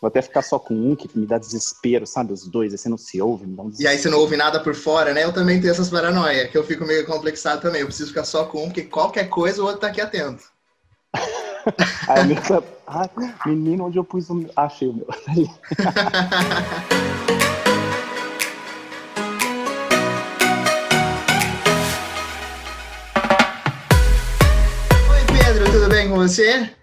Vou até ficar só com um, que me dá desespero, sabe? Os dois, aí você não se ouve, me dá um E aí você não ouve nada por fora, né? Eu também tenho essas paranoia, que eu fico meio complexado também. Eu preciso ficar só com um, porque qualquer coisa o outro tá aqui atento. Aí, meu, ah, menino, onde eu pus o meu? Achei o meu. Oi, Pedro, tudo bem com você?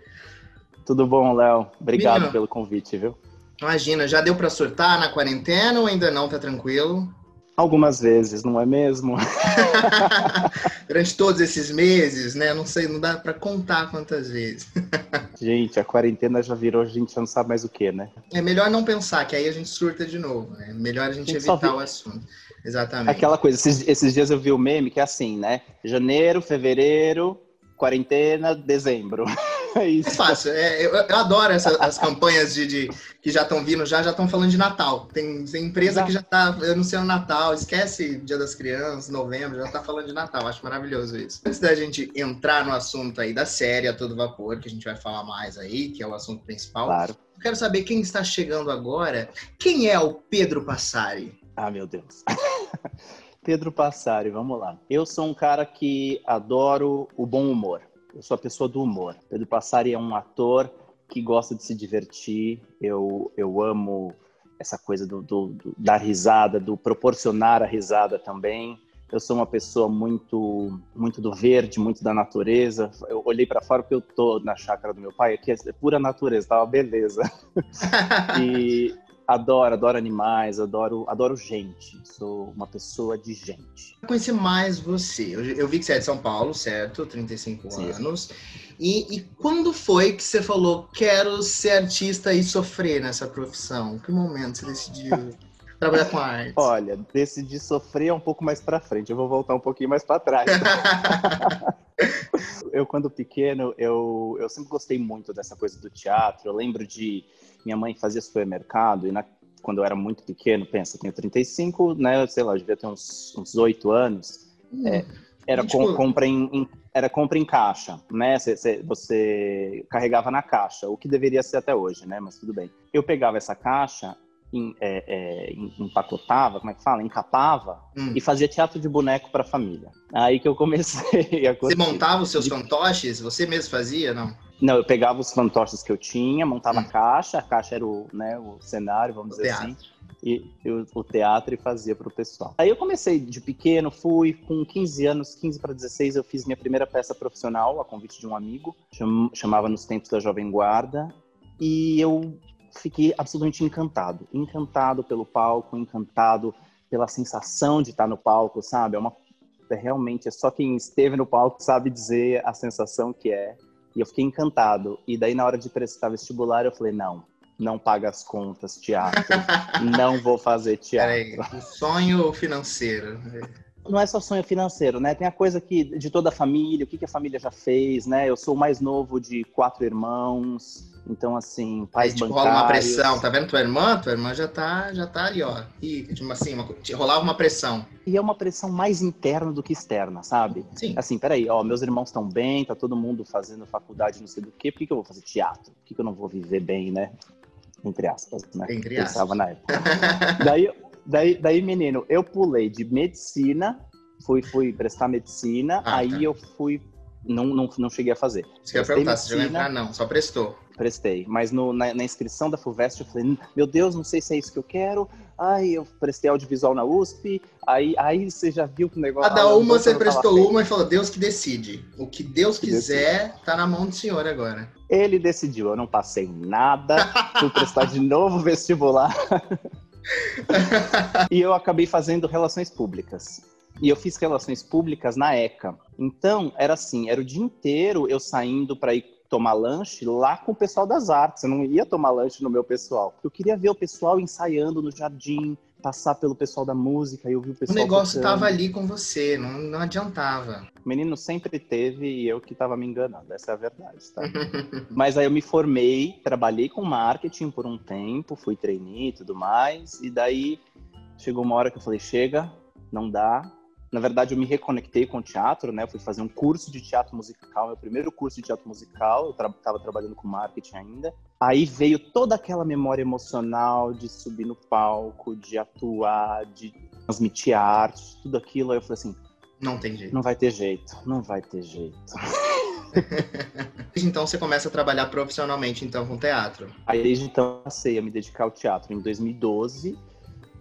Tudo bom, Léo? Obrigado Menino. pelo convite, viu? Imagina, já deu pra surtar na quarentena ou ainda não? Tá tranquilo? Algumas vezes, não é mesmo? Durante todos esses meses, né? Não sei, não dá pra contar quantas vezes. Gente, a quarentena já virou, a gente já não sabe mais o que, né? É melhor não pensar, que aí a gente surta de novo, né? Melhor a gente Gente, só evitar vi- o assunto. Exatamente. Aquela coisa, esses, esses dias eu vi o meme que é assim, né? Janeiro, fevereiro, quarentena, dezembro. É É isso. fácil. É, eu, eu adoro essa- as campanhas de, de- que já estão vindo, já já estão falando de Natal. Tem, tem empresa que já está anunciando Natal. Esquece Dia das Crianças, novembro, já está falando de Natal. Acho maravilhoso isso. Antes da gente entrar no assunto aí da série A Todo Vapor, que a gente vai falar mais aí, que é o assunto principal, Claro. eu quero saber quem está chegando agora. Quem é o Pedro Passari? Ah, meu Deus. Pedro Passari, vamos lá. Eu sou um cara que adoro o bom humor. Eu sou a pessoa do humor. Pedro Passari é um ator que gosta de se divertir. Eu, eu amo essa coisa do, do- do dar risada, do proporcionar a risada também. Eu sou uma pessoa muito muito do verde, muito da natureza. Eu olhei para fora porque eu tô na chácara do meu pai, aqui é pura natureza, tá uma beleza. E adoro, adoro animais, adoro, adoro gente. Sou uma pessoa de gente. conhecer mais você. Eu, eu vi que você é de São Paulo, certo? 35 Sim. anos. E, e quando foi que você falou, quero ser artista e sofrer nessa profissão? Que momento você decidiu trabalhar com arte? Olha, decidi sofrer um pouco mais para frente. Eu vou voltar um pouquinho mais para trás. eu, quando pequeno, eu, eu sempre gostei muito dessa coisa do teatro. Eu lembro de minha mãe fazia supermercado e na, quando eu era muito pequeno, pensa, tenho 35, né? Sei lá, eu devia ter uns, uns 8 anos. É, era Tipo- com- compra em, em- era compra em caixa, né? Cê- cê- você carregava na caixa, o que deveria ser até hoje, né? Mas tudo bem. Eu pegava essa caixa, em- é, é, em- empacotava, como é que fala? Encapava Hum. e fazia teatro de boneco para a família. Aí que eu comecei a Você montava os seus fantoches? Você mesmo fazia, não? Não, eu pegava os fantoches que eu tinha, montava Hum. a caixa, a caixa era o, né, o cenário, vamos O dizer teatro. assim, e, e o, teatro e fazia para o pessoal. Aí eu comecei de pequeno, fui com 15 anos, 15 para 16, eu fiz minha primeira peça profissional, a convite de um amigo, cham- chamava Nos Tempos da Jovem Guarda, e eu fiquei absolutamente encantado, encantado pelo palco, encantado pela sensação de estar no palco, sabe? É uma é realmente é só quem esteve no palco sabe dizer a sensação que é. E eu fiquei encantado. E daí, na hora de prestar vestibular, eu falei: não, não paga as contas, teatro. não vou fazer teatro. Peraí, o sonho financeiro. Não é só sonho financeiro, né? Tem a coisa que de toda a família, o que, que a família já fez, né? Eu sou o mais novo de quatro irmãos. Então, assim, Aí pais tipo, bancários. rola uma pressão, tá vendo tua irmã? Tua irmã já tá, já tá ali, ó. E, tipo assim, uma, rolava uma pressão. E é uma pressão mais interna do que externa, sabe? Sim. Assim, peraí, ó, meus irmãos estão bem, tá todo mundo fazendo faculdade, não sei do quê, por que, que eu vou fazer teatro? Por que, que eu não vou viver bem, né? Entre aspas, né? Entre Pensava na época. daí, daí, daí, menino, eu pulei de medicina, fui, fui prestar medicina, Ah, aí tá. eu fui. Não, não, não cheguei a fazer. Você quer perguntar se já vai medicina. entrar? Não, só prestou. Prestei. Mas no- na, na inscrição da FUVEST eu falei, meu Deus, não sei se é isso que eu quero. Ai, eu prestei audiovisual na USP. Aí, aí você já viu que o negócio. Cada a uma lambança você tava prestou uma e falou, Deus que decide. O que Deus Que decide. quiser, tá na mão do Senhor agora. Ele decidiu, eu não passei nada, fui prestar de novo vestibular. e eu acabei fazendo relações públicas. E eu fiz relações públicas na ECA. Então, era assim, era o dia inteiro eu saindo para ir tomar lanche lá com o pessoal das artes. Eu não ia tomar lanche no meu pessoal. Eu queria ver o pessoal ensaiando no jardim, passar pelo pessoal da música e eu vi o O pessoal negócio tocando. tava ali com você, não, não adiantava. O menino sempre teve e eu que estava me enganando, essa é a verdade, tá? Mas aí eu me formei, trabalhei com marketing por um tempo, fui trainee e tudo mais, e daí chegou uma hora que eu falei, chega, não dá, Na verdade, eu me reconectei com o teatro, né? Eu fui fazer um curso de teatro musical, meu primeiro curso de teatro musical. Eu estava tra trabalhando com marketing ainda. Aí veio toda aquela memória emocional de subir no palco, de atuar, de transmitir arte, tudo aquilo. Aí eu falei assim: não tem jeito. Não vai ter jeito, não vai ter jeito. então você começa a trabalhar profissionalmente então com teatro. Aí desde então passei a me dedicar ao teatro. Em 2012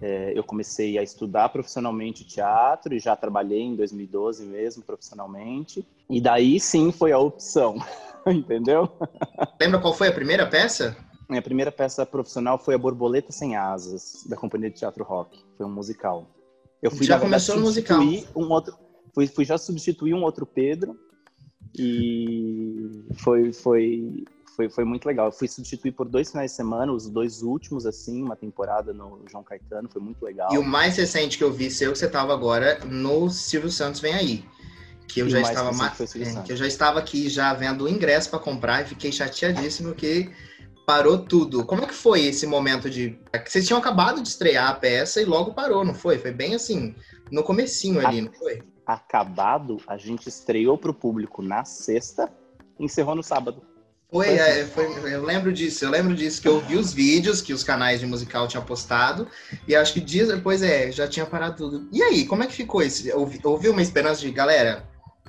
é, eu comecei a estudar profissionalmente teatro e já trabalhei em 2012 mesmo profissionalmente. E daí sim foi a opção, entendeu? Lembra qual foi a primeira peça? Minha primeira peça profissional foi a Borboleta Sem Asas, da Companhia de Teatro Rock. Foi um musical. Eu fui, já começou no musical. Um outro, fui, fui já substituir um outro Pedro e foi, foi, foi, foi muito legal. Eu fui substituir por dois finais de semana, os dois últimos, assim, uma temporada no João Caetano, foi muito legal. E o mais recente que eu vi seu, que você estava agora no Silvio Santos Vem Aí. Que eu, já estava é, que eu já estava aqui já vendo o ingresso para comprar e fiquei chateadíssimo que parou tudo. Como é que foi esse momento de. É vocês tinham acabado de estrear a peça e logo parou, não foi? Foi bem assim, no comecinho ali, a... não foi? Acabado, a gente estreou para o público na sexta e encerrou no sábado. Foi, é, foi, eu lembro disso, eu lembro disso, que eu vi os vídeos que os canais de musical tinham postado, e acho que dias depois, é, já tinha parado tudo. E aí, como é que ficou isso? Ouviu uma esperança de, galera,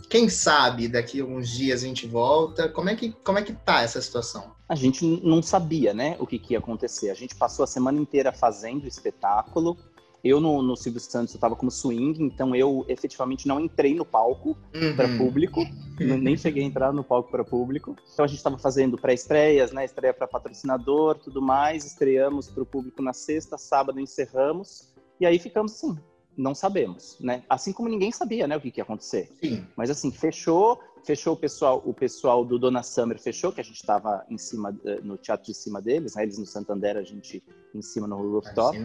quem sabe daqui a alguns dias a gente volta? Como é que, como é que tá essa situação? A gente não sabia, né, o que, que ia acontecer. A gente passou a semana inteira fazendo o espetáculo, eu, no, no Silvio Santos, eu tava como swing, então eu efetivamente não entrei no palco uhum. para público, nem cheguei a entrar no palco para público. Então a gente estava fazendo pré-estreias, né? Estreia para patrocinador, tudo mais. Estreamos para o público na sexta, sábado encerramos. E aí ficamos assim, não sabemos, né? Assim como ninguém sabia, né, o que, que ia acontecer. Sim. Mas assim, fechou, fechou o pessoal, o pessoal do Dona Summer fechou, que a gente estava em cima, eh, no teatro de cima deles, né? Eles no Santander, a gente em cima no rooftop.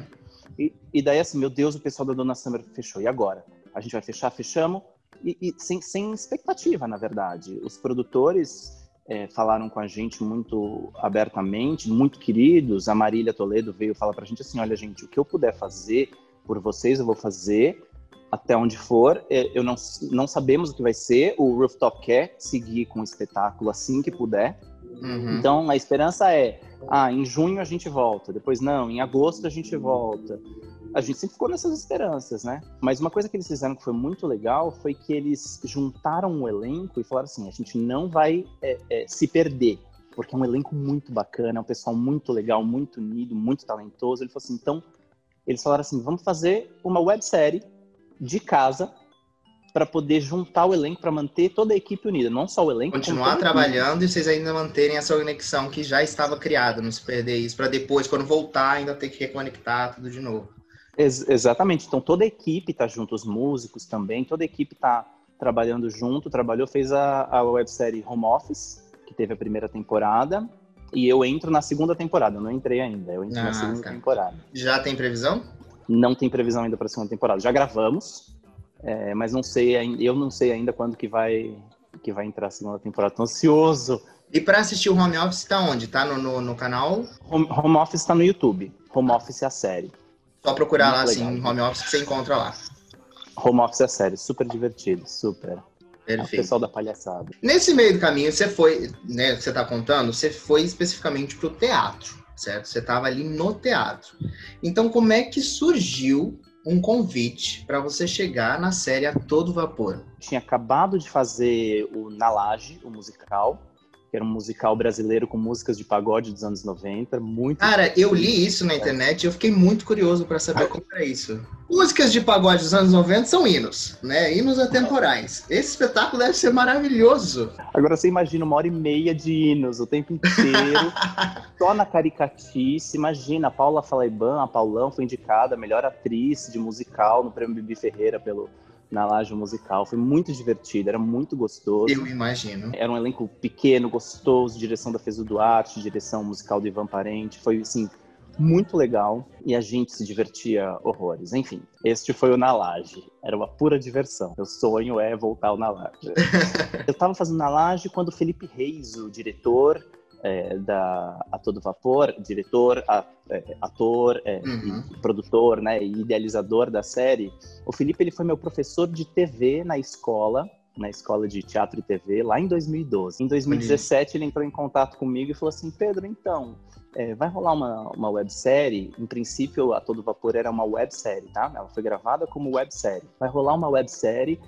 E, e, daí, assim, meu Deus, o pessoal da Dona Summer fechou. E agora? A gente vai fechar? Fechamos. E, e sem, sem expectativa, na verdade. Os produtores é, falaram com a gente muito abertamente, muito queridos. A Marília Toledo veio falar pra gente assim: olha, gente, o que eu puder fazer por vocês, eu vou fazer até onde for. É, eu não, não sabemos o que vai ser. O Rooftop quer seguir com o espetáculo assim que puder. Uhum. Então, a esperança é ah, em junho a gente volta, depois não, em agosto a gente volta. A gente sempre ficou nessas esperanças, né? Mas uma coisa que eles fizeram que foi muito legal foi que eles juntaram o elenco e falaram assim: a gente não vai é, é, se perder, porque é um elenco muito bacana, é um pessoal muito legal, muito unido, muito talentoso. Ele falou assim: então, eles falaram assim: vamos fazer uma websérie de casa para poder juntar o elenco para manter toda a equipe unida, não só o elenco. Continuar trabalhando e vocês ainda manterem essa conexão que já estava criada, não se perder isso, para depois, quando voltar, ainda ter que reconectar tudo de novo. Ex exatamente. Então toda a equipe está junto, os músicos também, toda a equipe está trabalhando junto, trabalhou, fez a, a websérie Home Office, que teve a primeira temporada, e eu entro na segunda temporada, eu não entrei ainda, eu entro ah, na segunda tá. temporada. Já tem previsão? Não tem previsão ainda para a segunda temporada. Já gravamos, é, mas não sei, eu não sei ainda quando que vai que vai entrar a segunda temporada. Tô ansioso. E para assistir o Home Office tá onde? Tá no, no, no canal? Home, Home Office tá no YouTube. Home Office é a série. Só procurar Muito lá legal. assim, Home Office que você encontra lá. Home Office é a série, super divertido, super. Perfeito. É o pessoal da palhaçada. Nesse meio do caminho, você foi, né, você tá contando, você foi especificamente pro teatro, certo? Você tava ali no teatro. Então, como é que surgiu um convite para você chegar na série a todo vapor. Tinha acabado de fazer o Na Laje, o musical, que era um musical brasileiro com músicas de pagode dos anos 90, muito Cara, eu li isso na internet e eu fiquei muito curioso para saber como era isso. Músicas de pagode dos anos 90 são hinos, né? Hinos atemporais. Esse espetáculo deve ser maravilhoso. Agora você imagina uma hora e meia de hinos o tempo inteiro, só na caricatice. Imagina, a Paula Falaiban, a Paulão foi indicada a melhor atriz de musical no Prêmio Bibi Ferreira pelo na laje musical. Foi muito divertido, era muito gostoso. Eu imagino. Era um elenco pequeno, gostoso, direção da Fezo Duarte, direção musical do Ivan Parente. Foi, assim, muito legal e a gente se divertia horrores. Enfim, este foi o Na Laje. Era uma pura diversão. Meu sonho é voltar ao Na Laje. Eu estava fazendo Na Laje quando o Felipe Reis, o diretor, é, da A Todo Vapor, diretor, a, é, ator, é, uhum. produtor, né, e idealizador da série, o Felipe ele foi meu professor de TV na escola, na escola de teatro e TV, lá em 2012. Em 2017 ele entrou em contato comigo e falou assim, Pedro, então, é, vai rolar uma, uma websérie. Em princípio, A Todo Vapor era uma websérie, tá? Ela foi gravada como websérie. Vai rolar uma websérie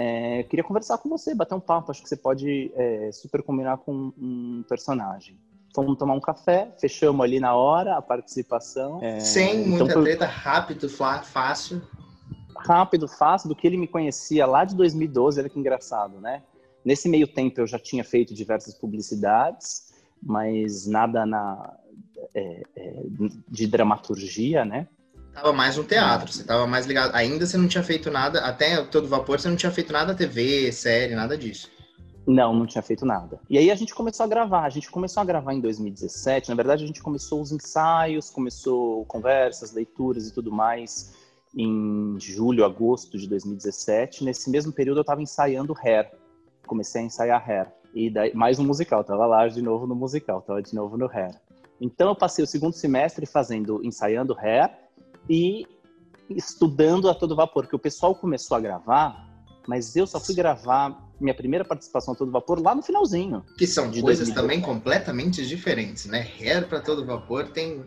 é, queria conversar com você, bater um papo. Acho que você pode é, super combinar com um personagem. Fomos tomar um café, fechamos ali na hora a participação. É, Sem então muita foi... treta, rápido, fácil. Rápido, fácil, do que ele me conhecia lá de 2012, olha que engraçado, né? Nesse meio tempo eu já tinha feito diversas publicidades, mas nada na, é, é, de dramaturgia, né? Tava mais no teatro, você tava mais ligado. Ainda você não tinha feito nada, até todo vapor, você não tinha feito nada TV, série, nada disso. Não, não tinha feito nada. E aí a gente começou a gravar. A gente começou a gravar em 2017. Na verdade, a gente começou os ensaios, começou conversas, leituras e tudo mais em julho, agosto de 2017. Nesse mesmo período, eu estava ensaiando Hair. Comecei a ensaiar Hair. E daí, mais um musical. Tava lá de novo no musical, tava de novo no Hair. Então, eu passei o segundo semestre fazendo, ensaiando Hair e estudando a todo vapor, que o pessoal começou a gravar, mas eu só fui gravar minha primeira participação a todo vapor lá no finalzinho. Que são coisas 2012. também completamente diferentes, né? Hair para todo vapor tem.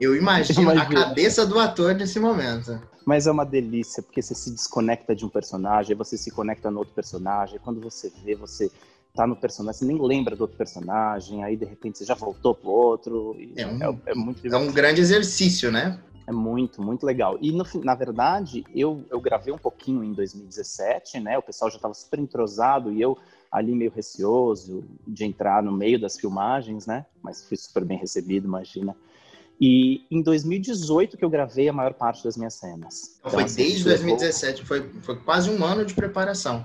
Eu imagino a cabeça do ator nesse momento. Mas é uma delícia, porque você se desconecta de um personagem, você se conecta no outro personagem. Quando você vê, você tá no personagem, você nem lembra do outro personagem, aí de repente você já voltou pro outro. É, um, é, é muito divertido. É um grande exercício, né? É muito, muito legal. E, no, na verdade, eu, eu gravei um pouquinho em 2017, né? O pessoal já estava super entrosado e eu ali meio receoso de entrar no meio das filmagens, né? Mas fui super bem recebido, imagina. E em 2018 que eu gravei a maior parte das minhas cenas. Então, foi assim, desde 2017, foi, foi quase um ano de preparação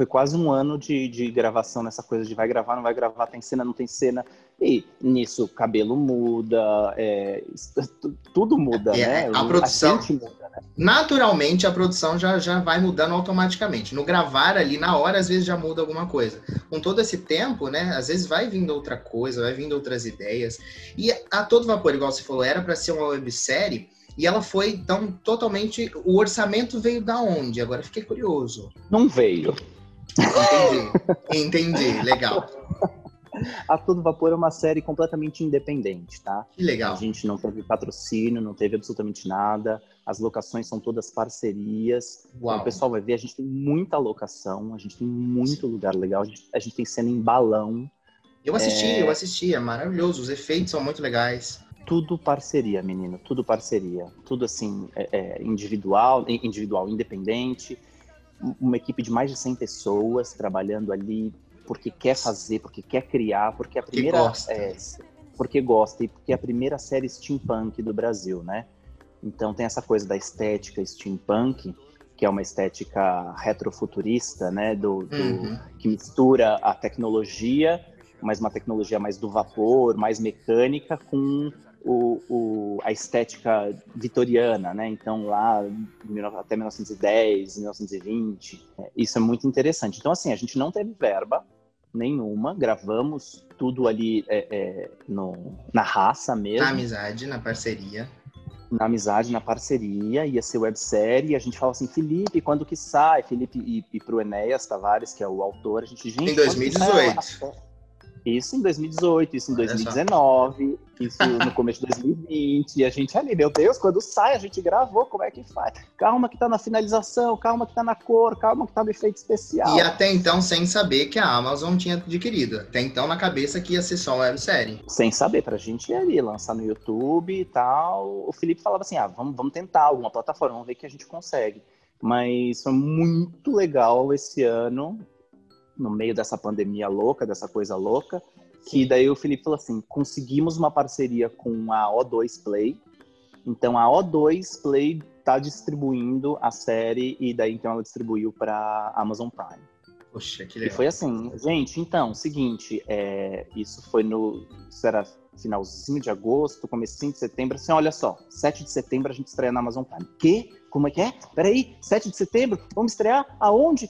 foi quase um ano de, de gravação nessa coisa de vai gravar, não vai gravar, tem cena, não tem cena. E nisso cabelo muda, é, tudo muda, é, né? A produção. A muda, né? Naturalmente a produção já, já vai mudando automaticamente. No gravar ali, na hora, às vezes já muda alguma coisa. Com todo esse tempo, né? Às vezes vai vindo outra coisa, vai vindo outras ideias. E a todo vapor, igual você falou, era para ser uma websérie. E ela foi, então, totalmente. O orçamento veio da onde? Agora fiquei curioso. Não veio. Entendi, entendi, legal. A Todo Vapor é uma série completamente independente, tá? Que legal. A gente não teve patrocínio, não teve absolutamente nada. As locações são todas parcerias. Uau. O pessoal vai ver, a gente tem muita locação, a gente tem muito Sim. lugar legal, a gente, a gente, tem cena em balão. Eu assisti, é... eu assisti, é maravilhoso, os efeitos são muito legais. Tudo parceria, menino, tudo parceria. Tudo assim, é, é individual, individual, independente uma equipe de mais de 100 pessoas trabalhando ali porque quer fazer, porque quer criar, porque a primeira gosta. É, porque gosta e porque é a primeira série steampunk do Brasil, né? Então tem essa coisa da estética steampunk, que é uma estética retrofuturista, né, do, do uhum. que mistura a tecnologia, mas uma tecnologia mais do vapor, mais mecânica com o, o, a estética vitoriana, né? Então lá até 1910, 1920, é, isso é muito interessante. Então assim, a gente não teve verba nenhuma, gravamos tudo ali é, é, no, na raça mesmo. Na amizade, na parceria. Na amizade, na parceria, ia ser websérie, e a gente fala assim, Felipe, quando que sai? Felipe e, e pro Enéas Tavares, que é o autor, a gente, gente... Em 2018. Isso em 2018, isso em 2019, isso no começo de 2020. E a gente ali, meu Deus, quando sai, a gente gravou, como é que faz? Calma que tá na finalização, calma que tá na cor, calma que tá no efeito especial. E até então, sem saber que a Amazon tinha adquirido. Até então, na cabeça que ia ser só uma websérie. Sem saber, pra gente ir ali, lançar no YouTube e tal. O Felipe falava assim: ah, vamos, vamos tentar alguma plataforma, vamos ver que a gente consegue. Mas foi muito legal esse ano no meio dessa pandemia louca, dessa coisa louca, que daí o Felipe falou assim: conseguimos uma parceria com a O2 Play. Então a O2 Play está distribuindo a série e daí então ela distribuiu para Amazon Prime. Poxa, que legal. E foi assim, gente, então, seguinte, é, isso foi no. Isso era finalzinho de agosto, comecinho de setembro, assim, olha só, 7 de setembro a gente estreia na Amazon Prime. Que? Como é que é? Peraí, 7 de setembro? Vamos estrear? Aonde?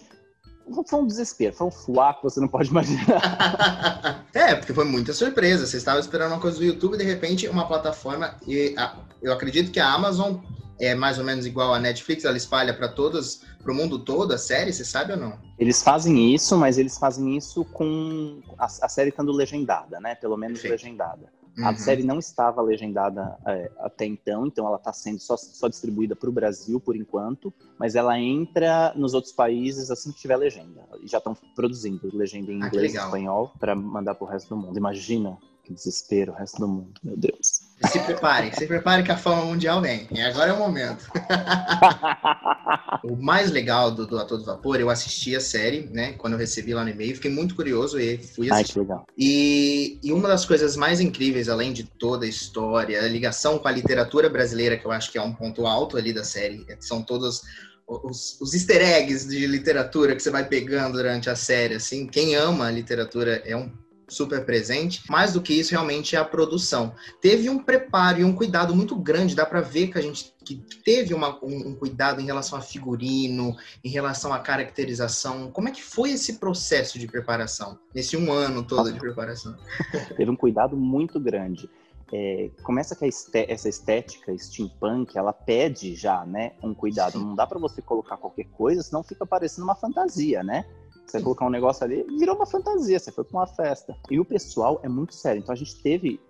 Foi um desespero, foi um fuá que você não pode imaginar. é, porque foi muita surpresa. Você estava esperando uma coisa do YouTube e de repente uma plataforma. E a, eu acredito que a Amazon é mais ou menos igual a Netflix, ela espalha para todos, para o mundo todo a série, você sabe ou não? Eles fazem isso, mas eles fazem isso com a, a série estando legendada, né? Pelo menos Perfeito. legendada. Uhum. A série não estava legendada é, até então, então ela está sendo só, só distribuída para o Brasil por enquanto, mas ela entra nos outros países assim que tiver legenda. Já estão produzindo legenda em ah, inglês e espanhol para mandar para o resto do mundo. Imagina que desespero, o resto do mundo, meu Deus. Se prepare, se prepare que a fama mundial vem. E agora é o momento. o mais legal do, do Ator do Vapor, eu assisti a série, né? Quando eu recebi lá no e-mail, fiquei muito curioso e fui assistir. Ai, que legal. E, e uma das coisas mais incríveis, além de toda a história, a ligação com a literatura brasileira, que eu acho que é um ponto alto ali da série, são todos os, os easter eggs de literatura que você vai pegando durante a série, assim. Quem ama a literatura é um super presente. Mais do que isso, realmente é a produção. Teve um preparo e um cuidado muito grande, dá para ver que a gente que teve uma, um, um, cuidado em relação a figurino, em relação à caracterização. Como é que foi esse processo de preparação, nesse um ano todo de preparação? teve um cuidado muito grande. É, começa que essa estética steampunk, ela pede já, né, um cuidado. Sim. Não dá para você colocar qualquer coisa, senão fica parecendo uma fantasia, né? Você colocar um negócio ali, virou uma fantasia, você foi para uma festa. E o pessoal é muito sério. Então a gente teve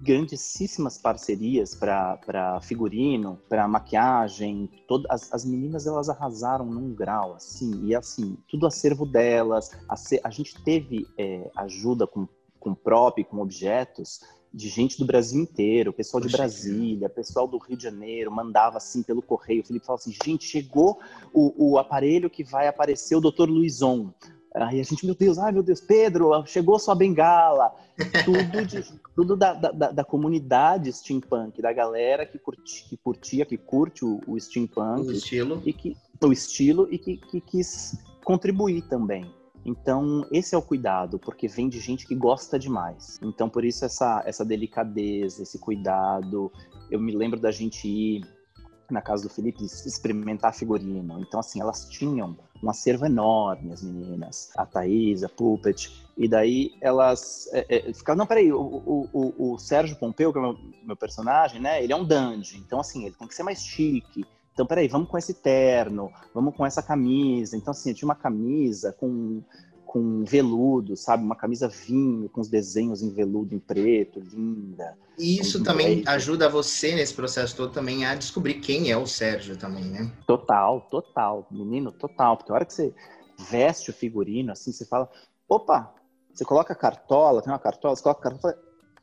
grandíssimas parcerias para figurino, para maquiagem. Todas as, as, meninas elas arrasaram num grau assim e assim tudo acervo delas. A, a gente teve é, ajuda com com prop, com objetos de gente do Brasil inteiro, pessoal de Brasília, pessoal do Rio de Janeiro, mandava assim pelo correio. O Felipe falava assim: gente, chegou o, o aparelho que vai aparecer o Dr. Luizon. Aí a gente, meu Deus, ai meu Deus, Pedro, chegou sua bengala. Tudo, de, tudo da, da, da, comunidade steampunk, da galera que, curti, que curtia, que curte o, o steampunk. O estilo. E que, o estilo e que, que quis contribuir também. Então, esse é o cuidado, porque vem de gente que gosta demais. Então, por isso essa, essa delicadeza, esse cuidado. Eu me lembro da gente ir na casa do Felipe experimentar figurino. Então, assim, elas tinham um acervo enorme, as meninas. A Thaís, a Puppet. E daí elas é, é, ficavam, não, peraí, o, o, o, o Sérgio Pompeu, que é o meu, meu personagem, né? Ele é um dandy. Então, assim, ele tem que ser mais chique. Então, peraí, vamos com esse terno, vamos com essa camisa. Então, assim, eu tinha uma camisa com, com veludo, sabe? Uma camisa vinho, com os desenhos em veludo em preto, linda. E isso também preto. ajuda você nesse processo todo também a descobrir quem é o Sérgio também, né? Total, total. Menino, total. Porque a hora que você veste o figurino, assim, você fala, opa, você coloca a cartola, tem uma cartola, você coloca a cartola,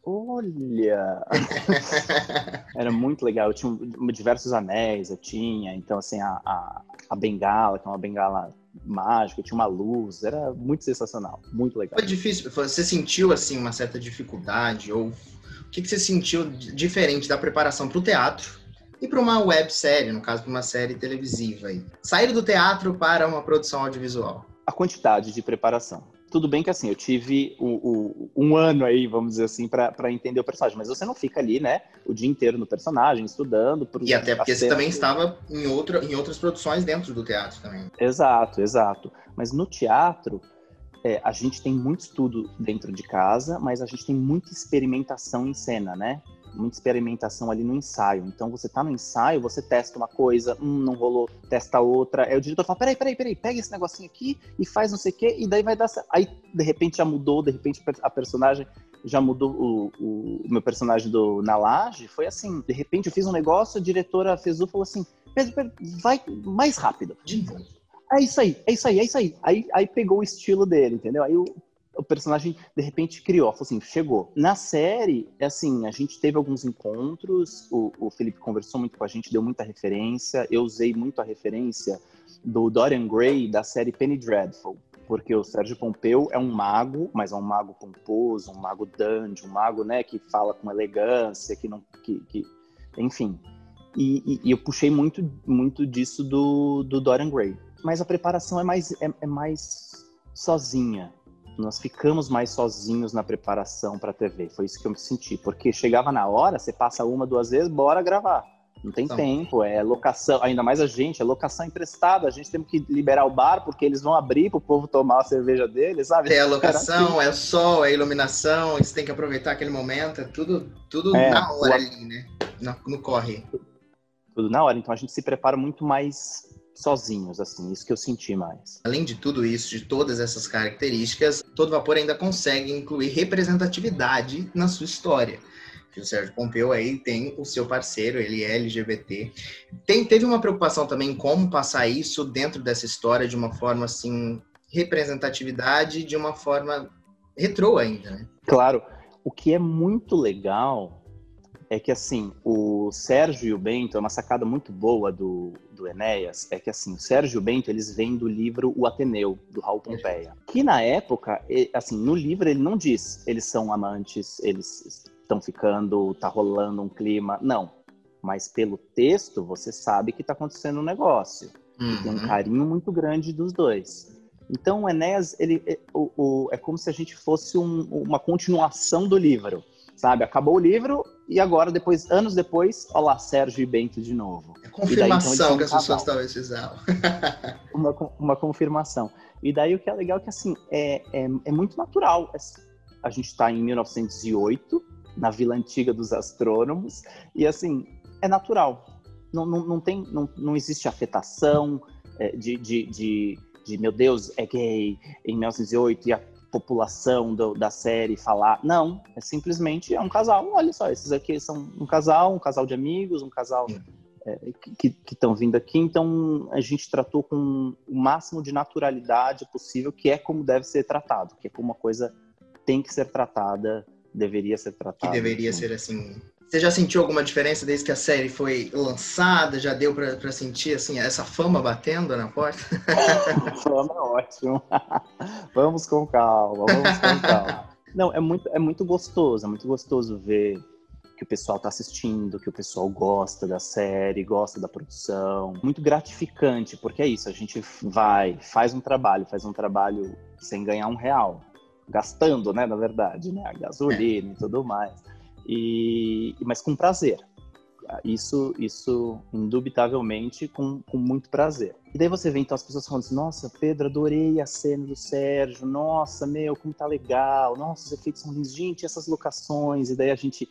Olha! Era muito legal. Eu tinha diversos anéis, eu tinha. Então, assim, a, a, a bengala, que é uma bengala mágica, tinha uma luz. Era muito sensacional. Muito legal. Foi difícil? Você sentiu, assim, uma certa dificuldade? Ou o que, que você sentiu diferente da preparação para o teatro e para uma websérie, no caso, para uma série televisiva? Aí? Sair do teatro para uma produção audiovisual. A quantidade de preparação tudo bem que assim, eu tive o, o, um ano aí, vamos dizer assim, para entender o personagem, mas você não fica ali, né, o dia inteiro no personagem, estudando. E até porque você também estava em, outra, em outras produções dentro do teatro também. Exato, exato. Mas no teatro, é, a gente tem muito estudo dentro de casa, mas a gente tem muita experimentação em cena, né? Muita experimentação ali no ensaio. Então você tá no ensaio, você testa uma coisa, hum, não rolou, testa outra. Aí o diretor fala: peraí, peraí, peraí, pega esse negocinho aqui e faz não sei o quê, e daí vai dar. Aí de repente já mudou, de repente a personagem já mudou o, o, o meu personagem do na laje. Foi assim: de repente eu fiz um negócio, a diretora fez o falou assim: Pedro, Pedro, vai mais rápido. De novo. É isso aí, é isso aí, é isso aí. Aí, aí pegou o estilo dele, entendeu? Aí o o personagem de repente criou, falou assim, chegou. Na série, é assim, a gente teve alguns encontros, o, o Felipe conversou muito com a gente, deu muita referência, eu usei muito a referência do Dorian Gray da série Penny Dreadful, porque o Sérgio Pompeu é um mago, mas é um mago pomposo, um mago dandy, um mago, né, que fala com elegância, que não, que, que enfim. E, e, e, eu puxei muito, muito disso do, do Dorian Gray. Mas a preparação é mais, é, é mais sozinha, nós ficamos mais sozinhos na preparação para a TV. Foi isso que eu me senti, porque chegava na hora, você passa uma, duas vezes, bora gravar. Não tem tempo, é locação, ainda mais a gente, é locação emprestada, a gente tem que liberar o bar porque eles vão abrir para o povo tomar a cerveja deles, sabe? É a locação, assim. é o sol, é a iluminação, você tem que aproveitar aquele momento, é tudo, tudo é, na hora o... ali, né? No, no corre. Tudo na hora, então a gente se prepara muito mais sozinhos, assim, isso que eu senti mais. Além de tudo isso, de todas essas características, todo vapor ainda consegue incluir representatividade na sua história que o Sérgio Pompeu aí tem o seu parceiro, ele é LGBT. Tem, teve uma preocupação também em como passar isso dentro dessa história de uma forma assim, representatividade, de uma forma retrô ainda, né? Claro. O que é muito legal é que assim, o Sérgio e o Bento, é uma sacada muito boa do, do Enéas, é que assim, o Sérgio e o Bento, eles vêm do livro O Ateneu, do Raul Pompeia. Que na época, assim, no livro ele não diz eles são amantes, eles estão ficando, tá rolando um clima. Não. Mas pelo texto, você sabe que está acontecendo um negócio. Uhum. Tem um carinho muito grande dos dois. Então, o Enéas, ele, é, o, o, é como se a gente fosse um, uma continuação do livro, sabe? Acabou o livro e agora, depois, anos depois, olha lá, Sérgio e Bento de novo. É confirmação daí, então, que as pessoas talvez fizeram. uma, uma confirmação. E daí o que é legal é que, assim, é, é, é muito natural. É, a gente está em 1908, na Vila Antiga dos Astrônomos, e assim, é natural. Não, não, não, tem, não, não existe afetação é, de, de, de, de, meu Deus, é gay em 1908 e a população do, da série falar. Não, é simplesmente é um casal. Olha só, esses aqui são um casal, um casal de amigos, um casal é, que estão vindo aqui. Então, a gente tratou com o máximo de naturalidade possível, que é como deve ser tratado, que é como uma coisa tem que ser tratada deveria ser tratado. Que deveria assim. ser assim. Você já sentiu alguma diferença desde que a série foi lançada? Já deu para sentir assim essa fama batendo na porta? fama é ótimo. vamos com calma, vamos com calma. Não, é muito, é muito gostoso, é muito gostoso ver que o pessoal está assistindo, que o pessoal gosta da série, gosta da produção. Muito gratificante, porque é isso, a gente vai, faz um trabalho, faz um trabalho sem ganhar um real gastando, né, na verdade, né, a gasolina e tudo mais. E, mas com prazer. Isso, isso indubitavelmente com, com muito prazer. E daí você vê então as pessoas falando assim: Nossa, Pedro, adorei a cena do Sérgio. Nossa, meu, como tá legal. Nossa, os efeitos são lindos. Gente, essas locações. E daí a gente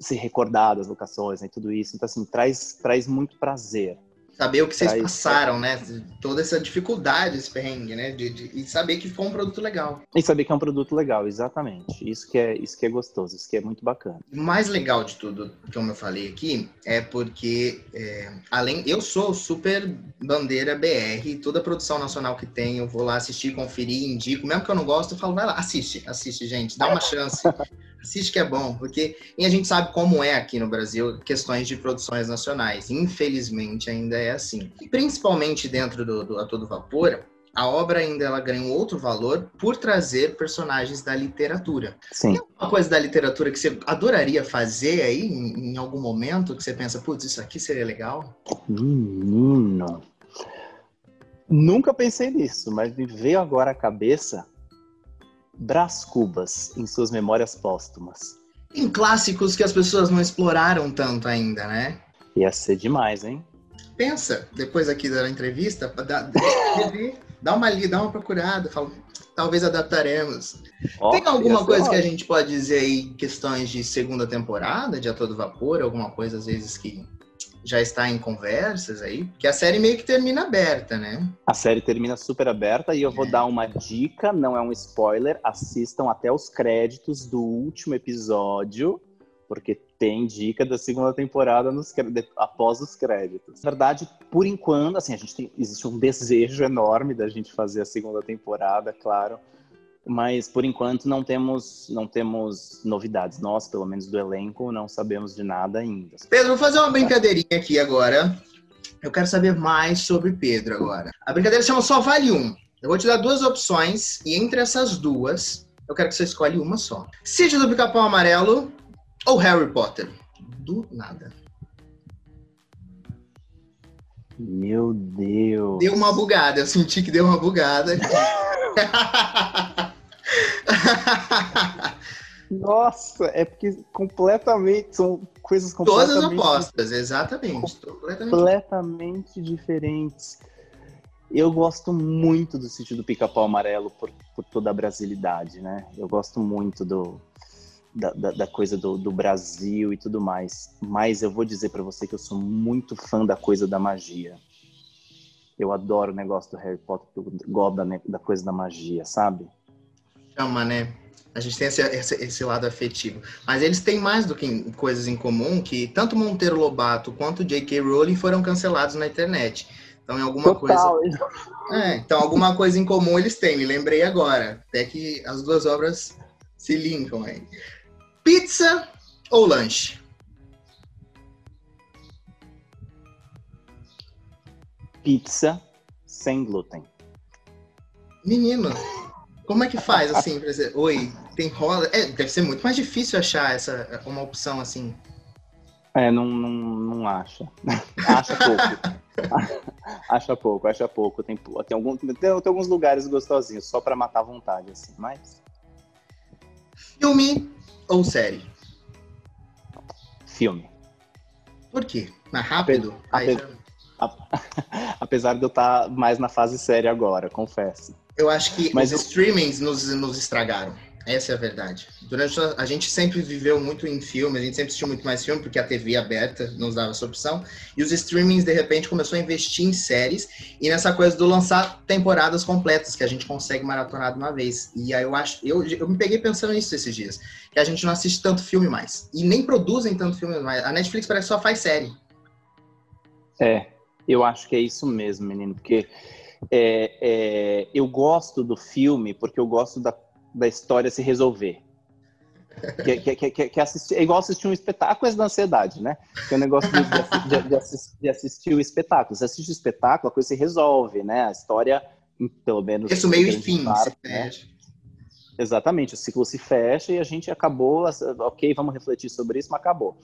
se recordar das locações né, tudo isso. Então, assim, traz, traz muito prazer saber o que vocês passaram, né? Toda essa dificuldade, esse perrengue, né? De, de, e saber que foi um produto legal. E saber que é um produto legal, exatamente. Isso que é, isso que é gostoso, isso que é muito bacana. O mais legal de tudo, como eu falei aqui, é porque é, além eu sou super bandeira BR, toda produção nacional que tem, eu vou lá assistir, conferir, indico, mesmo que eu não gosto, eu falo, vai lá, assiste, assiste, gente, dá uma chance. assiste que é bom, porque e a gente sabe como é aqui no Brasil questões de produções nacionais. Infelizmente ainda é assim. E principalmente dentro do, do A Todo Vapor, a obra ainda ela ganha um outro valor por trazer personagens da literatura. Sim. Tem alguma coisa da literatura que você adoraria fazer aí em, em algum momento que você pensa, putz, isso aqui seria legal? Menino. Nunca pensei nisso, mas me veio agora à cabeça Brás Cubas em suas memórias póstumas. Em clássicos que as pessoas não exploraram tanto ainda, né? Ia ser demais, hein? Pensa, depois aqui da entrevista, dá, dá uma lida, dá uma procurada, fala, talvez adaptaremos. Tem alguma coisa que a gente pode dizer aí, questões de segunda temporada, de A Todo Vapor, alguma coisa às vezes que já está em conversas aí, que a série meio que termina aberta, né? A série termina super aberta e eu vou é. dar uma dica, não é um spoiler, assistam até os créditos do último episódio, porque tem dica da segunda temporada nos, após os créditos. Na verdade, por enquanto, assim, a gente tem, existe um desejo enorme da gente fazer a segunda temporada, claro mas por enquanto não temos não temos novidades. Nós, pelo menos do elenco, não sabemos de nada ainda. Pedro, vou fazer uma brincadeirinha aqui agora. Eu quero saber mais sobre Pedro agora. A brincadeira chama Só Vale Um. Eu vou te dar duas opções e entre essas duas, eu quero que você escolhe uma só. Sítio do Pica-Pau Amarelo ou Harry Potter? Do nada. Meu Deus. Deu uma bugada, eu senti que deu uma bugada. Nossa, é porque completamente são coisas completamente Todas opostas, exatamente. Completamente, completamente diferentes. Eu gosto muito do sítio do Pica-Pau Amarelo por, por toda a brasilidade, né? Eu gosto muito do, da, da, da coisa do, do, Brasil e tudo mais. Mas eu vou dizer para você que eu sou muito fã da coisa da magia. Eu adoro o negócio do Harry Potter, eu gosto da, da coisa da magia, sabe? Chama, né? A gente tem esse, esse, esse, lado afetivo. Mas eles têm mais do que coisas em comum, que tanto Monteiro Lobato quanto J.K. Rowling foram cancelados na internet. Então, em alguma Total. coisa. É, então, alguma coisa em comum eles têm, me lembrei agora. Até que as duas obras se linkam aí. Pizza ou lanche? Pizza sem glúten. Menino, como é que faz assim, dizer, oi, tem rola? É, deve ser muito mais difícil achar essa uma opção assim. É, não, não, não acha. acha pouco. acha pouco, acha pouco. Tem, tem, algum, tem, tem alguns lugares gostosinhos, só para matar a vontade, assim, mas. Filme ou série? Filme. Por quê? Mais rápido? Ape... Apesar de eu estar tá mais na fase série agora, confesso. Eu acho que Mas os eu... streamings nos, nos estragaram. Essa é a verdade. Durante a, a, gente sempre viveu muito em filme, a gente sempre assistiu muito mais filme porque a TV aberta nos dava essa opção. E os streamings de repente começou a investir em séries e nessa coisa do lançar temporadas completas que a gente consegue maratonar de uma vez. E aí eu acho, eu, eu me peguei pensando nisso esses dias, que a gente não assiste tanto filme mais e nem produzem tanto filme mais. A Netflix parece que só faz série. É, eu acho que é isso mesmo, menino, porque é, é, eu gosto do filme porque eu gosto da da história se resolver. Que, que, que, que assistir, é igual assistir um espetáculo da ansiedade, né? Que é o negócio de, de, de, assistir, de, assistir, o espetáculo. Você assiste o espetáculo, a coisa se resolve, né? A história, pelo menos. Isso meio e fim, parte, né? Exatamente, o ciclo se fecha e a gente acabou, ok, vamos refletir sobre isso, mas acabou.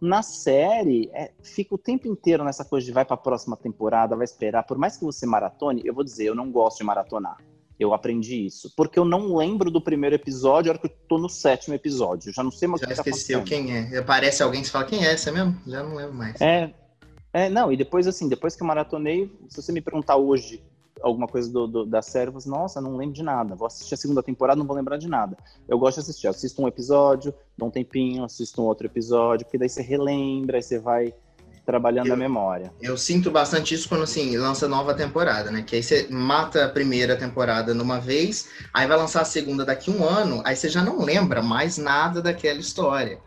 Na série, é, fica o tempo inteiro nessa coisa de vai para a próxima temporada, vai esperar. Por mais que você maratone, eu vou dizer, eu não gosto de maratonar. Eu aprendi isso. Porque eu não lembro do primeiro episódio, a hora que eu tô no sétimo episódio. Eu já não sei mais o que Já tá esqueceu quem é. Aparece alguém que fala, quem é essa mesmo? Já não lembro mais. É, é, não, e depois, assim, depois que eu maratonei, se você me perguntar hoje alguma coisa do, do, da série, eu falo assim, nossa, não lembro de nada. Vou assistir a segunda temporada, não vou lembrar de nada. Eu gosto de assistir. Eu assisto um episódio, dou um tempinho, assisto um outro episódio, porque daí você relembra, aí você vai trabalhando eu, a memória. Eu sinto bastante isso quando assim lança nova temporada, né? Que aí você mata a primeira temporada numa vez, aí vai lançar a segunda daqui a um ano, aí você já não lembra mais nada daquela história.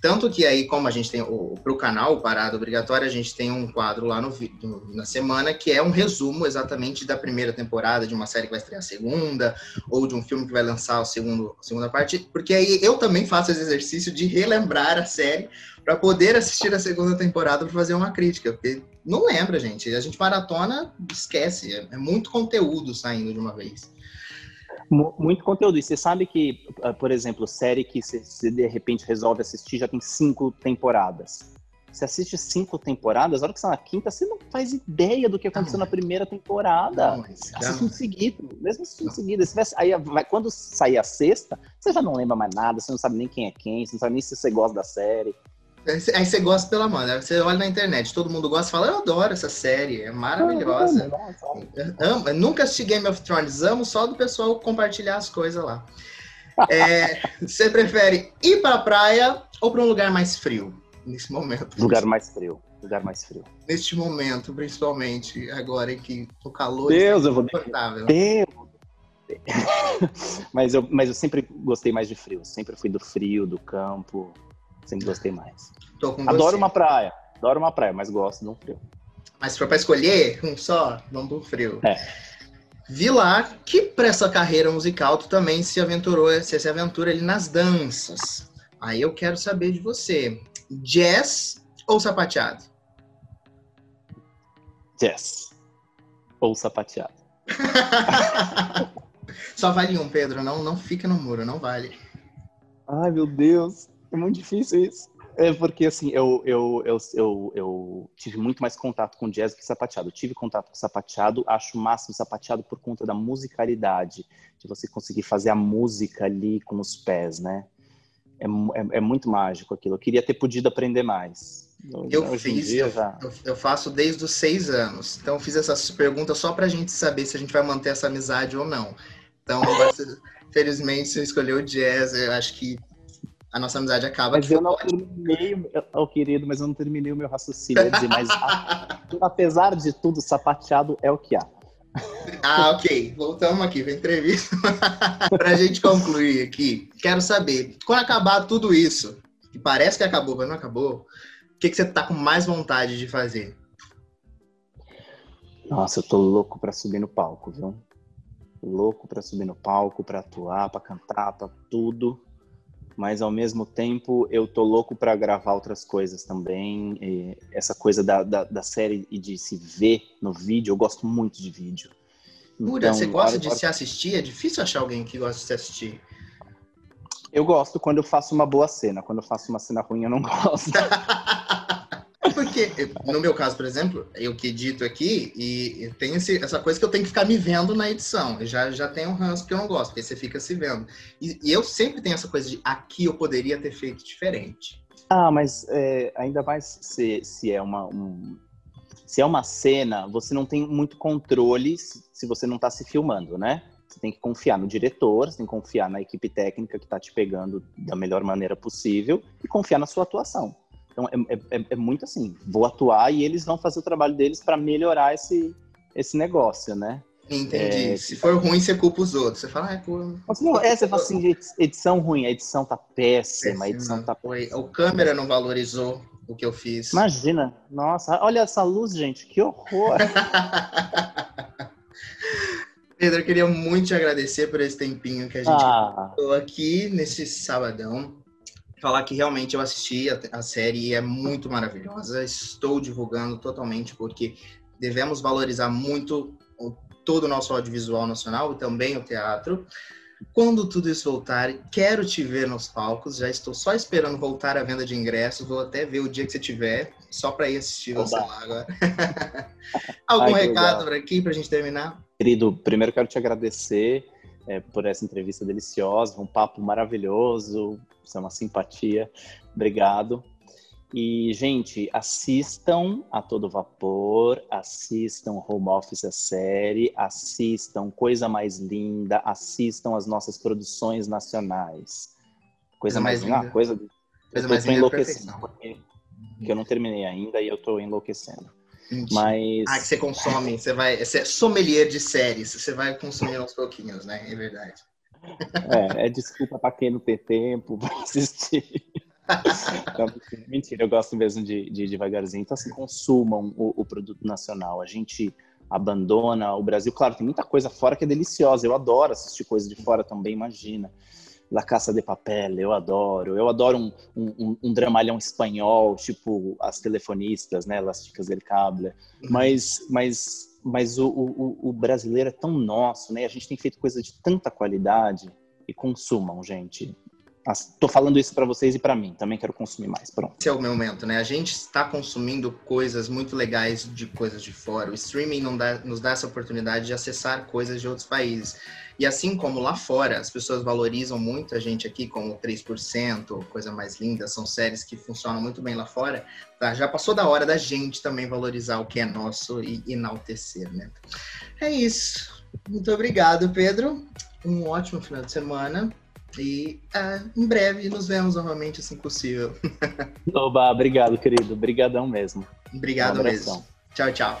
Tanto que aí, como a gente tem para o canal, Parada Obrigatória, a gente tem um quadro lá no, no, na semana que é um resumo exatamente da primeira temporada, de uma série que vai estrear a segunda, ou de um filme que vai lançar a, segundo, a segunda parte, porque aí eu também faço esse exercício de relembrar a série para poder assistir a segunda temporada para fazer uma crítica, porque não lembra, gente. A gente maratona, esquece, é, é muito conteúdo saindo de uma vez. Muito conteúdo. E você sabe que, ah, por exemplo, série que você de repente resolve assistir já tem cinco temporadas. Você assiste cinco temporadas, a hora que você está na quinta, você não faz ideia do que aconteceu não, na primeira temporada. Não, assiste em seguida, mesmo assistindo em seguida. Vai, aí vai, quando sair a sexta, você já não lembra mais nada, você não sabe nem quem é quem, você não sabe nem se você gosta da série. Aí você gosta pela né? Você olha na internet, todo mundo gosta e fala, eu adoro essa série, é maravilhosa. amo, nunca assisti Game of Thrones, amo só do pessoal compartilhar as coisas lá. É, você prefere ir pra praia ou para um lugar mais frio nesse momento? Lugar mais frio. Lugar mais frio. Neste momento, principalmente, agora em que o calor Deus, eu vou. Deus. mas, eu, mas eu sempre gostei mais de frio. Sempre fui do frio, do campo. Sempre gostei mais. Adoro você. uma praia. Adoro uma praia, mas gosto de um frio. Mas se for para escolher um só, vamos do frio. É. Vilar, que para essa carreira musical tu também se aventurou, se aventura ali nas danças. Aí eu quero saber de você, jazz ou sapateado? Jazz ou sapateado. Só vale um, Pedro, não, não fica no muro, não vale. Ai, meu Deus. É muito difícil isso. É porque, assim, eu, eu, eu, eu, eu tive muito mais contato com jazz que sapateado. Eu tive contato com sapateado, acho o máximo sapateado por conta da musicalidade, de você conseguir fazer a música ali com os pés, né? é, é, é, muito mágico aquilo. Eu queria ter podido aprender mais. Eu Hoje fiz, eu, já... eu, faço desde os seis anos. Então, eu fiz essas perguntas só para a gente saber se a gente vai manter essa amizade ou não. Então, felizmente, você escolheu o jazz. Eu acho que a nossa amizade acaba. Mas eu não terminei, oh, querido, mas eu não terminei o meu raciocínio. Dizer, mas apesar de tudo, sapateado é o que há. Ah, ok. Voltamos aqui para a entrevista. para a gente concluir aqui, quero saber, quando acabar tudo isso, que parece que acabou, mas não acabou, o que, que você está com mais vontade de fazer? Nossa, eu tô louco para subir no palco, viu? Louco para subir no palco, para atuar, para cantar, para tudo mas ao mesmo tempo eu tô louco para gravar outras coisas também. Essa coisa da, da, da, série e de se ver no vídeo, eu gosto muito de vídeo. Pura, então, você gosta de se assistir? É difícil achar alguém que gosta de se assistir. Eu gosto quando eu faço uma boa cena. Quando eu faço uma cena ruim, eu não gosto. Porque, no meu caso, por exemplo, eu que edito aqui e tem essa coisa que eu tenho que ficar me vendo na edição. Eu já, já tenho um ranço que eu não gosto, porque você fica se vendo. E, e, eu sempre tenho essa coisa de aqui eu poderia ter feito diferente. Ah, mas é, ainda mais se, se é uma. Um, se é uma cena, você não tem muito controle se você não está se filmando, né? Você tem que confiar no diretor, você tem que confiar na equipe técnica que está te pegando da melhor maneira possível e confiar na sua atuação. Então é, é, é, muito assim, vou atuar e eles vão fazer o trabalho deles para melhorar esse, esse negócio, né? Entendi. É, Se for ruim, você culpa os outros. Você fala, ah, culpa... não, é, você fala assim, edição ruim, a edição tá péssima, a edição tá péssima. O câmera não valorizou o que eu fiz. Imagina, nossa, olha essa luz, gente, que horror. Pedro, eu queria muito te agradecer por esse tempinho que a gente ah. aqui nesse sabadão falar que realmente eu assisti a, a série e é muito maravilhosa. Estou divulgando totalmente porque devemos valorizar muito o, todo o nosso audiovisual nacional e também o teatro. Quando tudo isso voltar, quero te ver nos palcos. Já estou só esperando voltar a venda de ingressos. Vou até ver o dia que você tiver, só para ir assistir você lá agora. Algum Ai, recado para aqui para a gente terminar? Querido, primeiro quero te agradecer é, por essa entrevista deliciosa, um papo maravilhoso, você é uma simpatia. Obrigado. E, gente, assistam a Todo Vapor, assistam Home Office a série, assistam Coisa Mais Linda, assistam as nossas produções nacionais. Coisa, mais, mais linda. coisa, coisa mais linda enlouquecendo, porque, eu não terminei ainda e eu tô enlouquecendo. Mas. Ah, que você consome, você vai. Você é sommelier de séries, você vai consumir aos pouquinhos, né? É verdade. É, é desculpa para quem não tem tempo para assistir. Então, mentira, eu gosto mesmo de, de devagarzinho. Então, assim, consumam o, o, produto nacional. A gente abandona o Brasil. Claro, tem muita coisa fora que é deliciosa. Eu adoro assistir coisa de fora também, imagina. La Caça de Papel, eu adoro. Eu adoro um, um, um, dramalhão espanhol, tipo As Telefonistas, né? Las Chicas del Cable. Uhum. Mas, mas mas o, o, o, brasileiro é tão nosso, né? A gente tem feito coisa de tanta qualidade e consumam, gente. Estou falando isso para vocês e para mim. Também quero consumir mais. Pronto. Esse é o meu momento, né? A gente está consumindo coisas muito legais de coisas de fora. O streaming dá, nos dá essa oportunidade de acessar coisas de outros países. E assim como lá fora, as pessoas valorizam muito a gente aqui, como 3%, Coisa Mais Linda, são séries que funcionam muito bem lá fora, tá? Já passou da hora da gente também valorizar o que é nosso e enaltecer, né? É isso. Muito obrigado, Pedro. Um ótimo final de semana. E uh, em breve nos vemos novamente, assim possível. Oba, obrigado, querido. Obrigadão mesmo. Obrigado um mesmo. Tchau, tchau.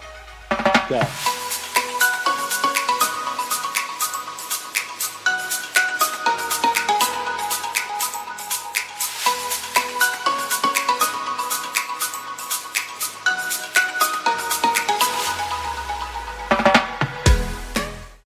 Tchau.